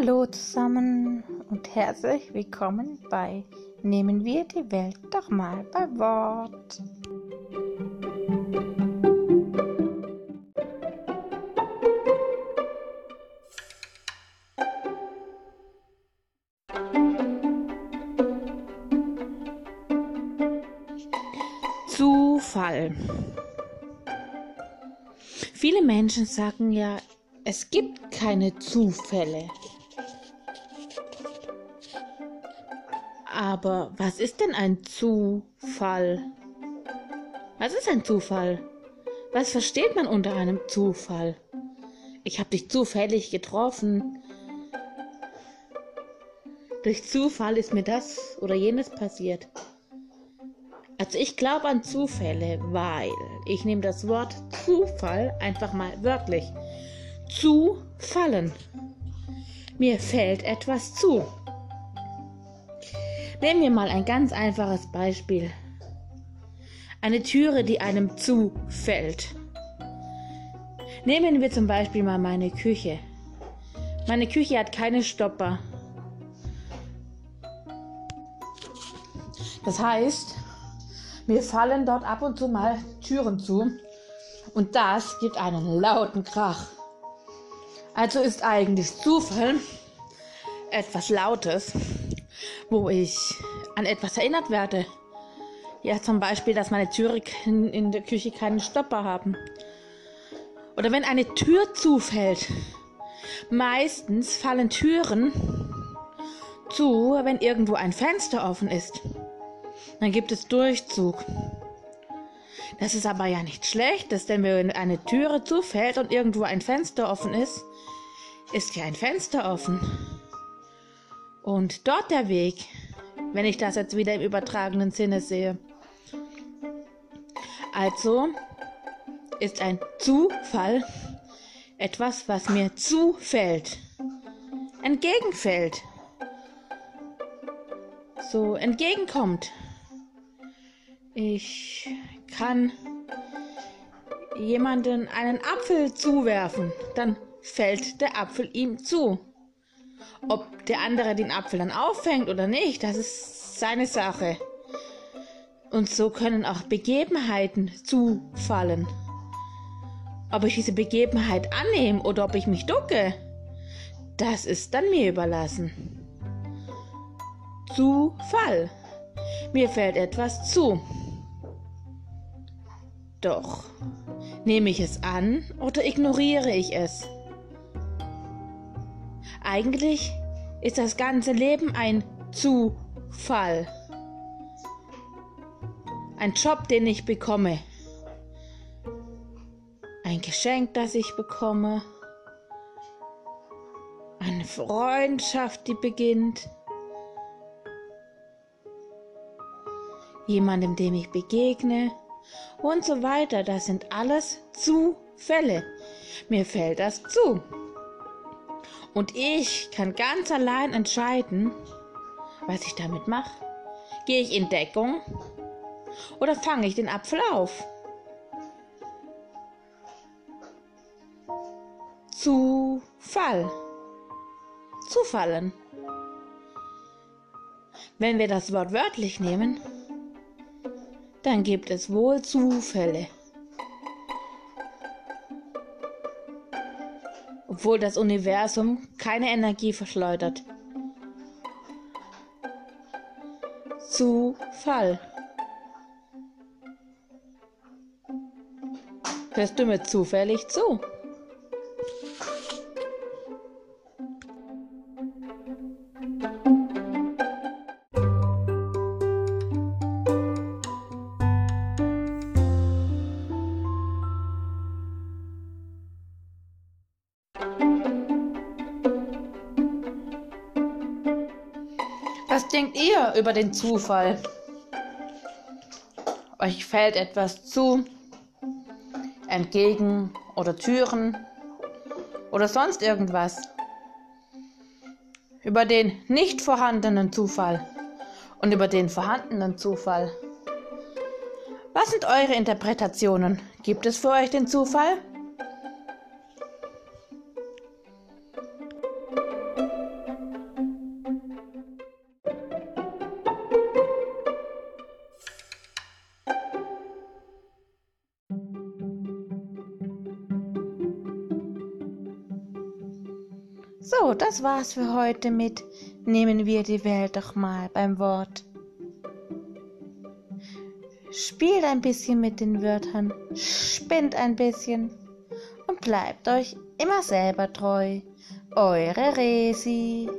Hallo zusammen und herzlich willkommen bei Nehmen wir die Welt doch mal bei Wort. Zufall. Viele Menschen sagen ja, es gibt keine Zufälle. Aber was ist denn ein Zufall? Was ist ein Zufall? Was versteht man unter einem Zufall? Ich habe dich zufällig getroffen. Durch Zufall ist mir das oder jenes passiert. Also ich glaube an Zufälle, weil ich nehme das Wort Zufall einfach mal wörtlich zufallen. Mir fällt etwas zu. Nehmen wir mal ein ganz einfaches Beispiel. Eine Türe, die einem zufällt. Nehmen wir zum Beispiel mal meine Küche. Meine Küche hat keine Stopper. Das heißt, mir fallen dort ab und zu mal Türen zu und das gibt einen lauten Krach. Also ist eigentlich Zufall etwas Lautes, wo ich an etwas erinnert werde. Ja, zum Beispiel, dass meine Türen in der Küche keinen Stopper haben. Oder wenn eine Tür zufällt. Meistens fallen Türen zu, wenn irgendwo ein Fenster offen ist. Dann gibt es Durchzug. Das ist aber ja nicht Schlechtes, denn wenn eine Türe zufällt und irgendwo ein Fenster offen ist, ist ja ein Fenster offen. Und dort der Weg, wenn ich das jetzt wieder im übertragenen Sinne sehe. Also ist ein Zufall etwas, was mir zufällt, entgegenfällt, so entgegenkommt. Ich kann jemanden einen Apfel zuwerfen, dann fällt der Apfel ihm zu. Ob der andere den Apfel dann auffängt oder nicht, das ist seine Sache. Und so können auch Begebenheiten zufallen. Ob ich diese Begebenheit annehme oder ob ich mich ducke, das ist dann mir überlassen. Zufall. Mir fällt etwas zu. Doch, nehme ich es an oder ignoriere ich es? Eigentlich ist das ganze Leben ein Zufall. Ein Job, den ich bekomme. Ein Geschenk, das ich bekomme. Eine Freundschaft, die beginnt. Jemandem, dem ich begegne und so weiter. Das sind alles Zufälle. Mir fällt das zu. Und ich kann ganz allein entscheiden, was ich damit mache. Gehe ich in Deckung oder fange ich den Apfel auf? Zufall. Zufallen. Wenn wir das Wort wörtlich nehmen, dann gibt es wohl Zufälle. Obwohl das Universum keine Energie verschleudert. Zufall. Hörst du mir zufällig zu? Was denkt ihr über den Zufall? Euch fällt etwas zu, entgegen oder Türen oder sonst irgendwas. Über den nicht vorhandenen Zufall und über den vorhandenen Zufall. Was sind eure Interpretationen? Gibt es für euch den Zufall? So, das war's für heute mit Nehmen wir die Welt doch mal beim Wort. Spielt ein bisschen mit den Wörtern, spinnt ein bisschen und bleibt euch immer selber treu. Eure Resi.